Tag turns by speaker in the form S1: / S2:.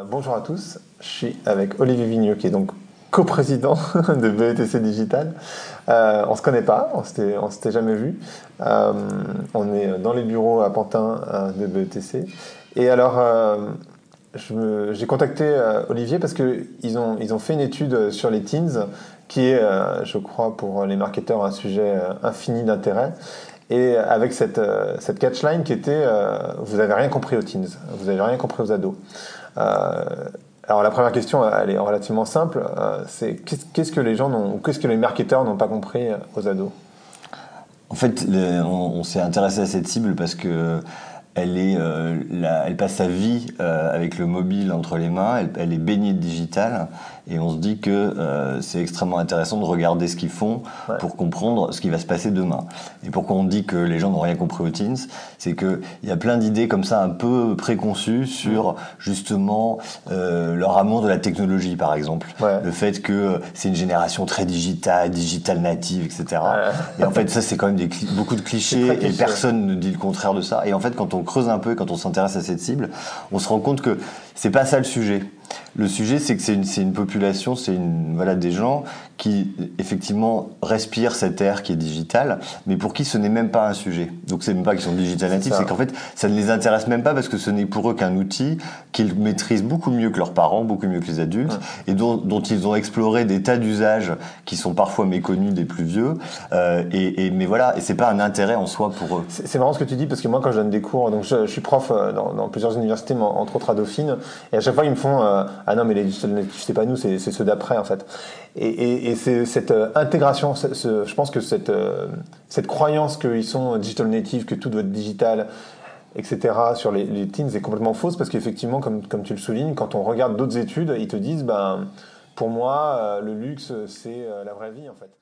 S1: Euh, bonjour à tous, je suis avec Olivier Vigneux qui est donc coprésident de BETC Digital. Euh, on se connaît pas, on s'était, s'était jamais vu. Euh, on est dans les bureaux à Pantin de BETC. Et alors, j'ai contacté Olivier parce qu'ils ont, ils ont fait une étude sur les teens qui est, je crois, pour les marketeurs un sujet infini d'intérêt. Et avec cette, cette catchline qui était Vous n'avez rien compris aux teens, vous n'avez rien compris aux ados. Alors la première question, elle est relativement simple. Euh, c'est qu'est-ce que les gens n'ont, qu'est-ce que les marketeurs n'ont pas compris euh, aux ados?
S2: En fait, on, s'est intéressé à cette cible parce que elle, est, euh, elle passe sa vie avec le mobile entre les mains, elle, est baignée de digital, et on se dit que euh, c'est extrêmement intéressant de regarder ce qu'ils font pour comprendre ce qui va se passer demain. Et pourquoi on dit que les gens n'ont rien compris aux teens, c'est qu'il y a plein d'idées comme ça un peu préconçues sur justement euh, leur amour de la technologie, par exemple. Le fait que c'est une génération très digitale, digital native, etc. Et en fait, ça, c'est quand même des beaucoup de clichés et personne ne dit le contraire de ça. Et en fait, quand on creuse un peu, quand on s'intéresse à cette cible, on se rend compte que c'est pas ça le sujet. Le sujet, c'est que c'est une, une, population, c'est une voilà des gens qui effectivement respirent cet air qui est digital, mais pour qui ce n'est même pas un sujet. Donc c'est même pas qu'ils sont digital natifs, c'est qu'en fait ça ne les intéresse même pas parce que ce n'est pour eux qu'un outil qu'ils maîtrisent beaucoup mieux que leurs parents, beaucoup mieux que les adultes, et dont, dont, ils ont exploré des tas d'usages qui sont parfois méconnus des plus vieux. Euh, et, et, mais voilà, et c'est pas un intérêt en soi pour eux.
S1: C'est marrant ce que tu dis parce que moi quand je donne des cours, donc je, je suis prof euh, dans, dans, plusieurs universités, entre autres à Dauphine, et à chaque fois ils me font euh, ah non mais les digital natifs c'est pas nous, c'est ceux d'après en fait. Et, et, c'est cette euh, intégration, je pense que cette, euh, cette croyance qu'ils sont digital native, que tout doit être digital, etc., sur les, les teens est complètement fausse parce qu'effectivement, comme, comme tu le soulignes, quand on regarde d'autres études, ils te disent, ben, pour moi, euh, le luxe, c'est la vraie vie en fait.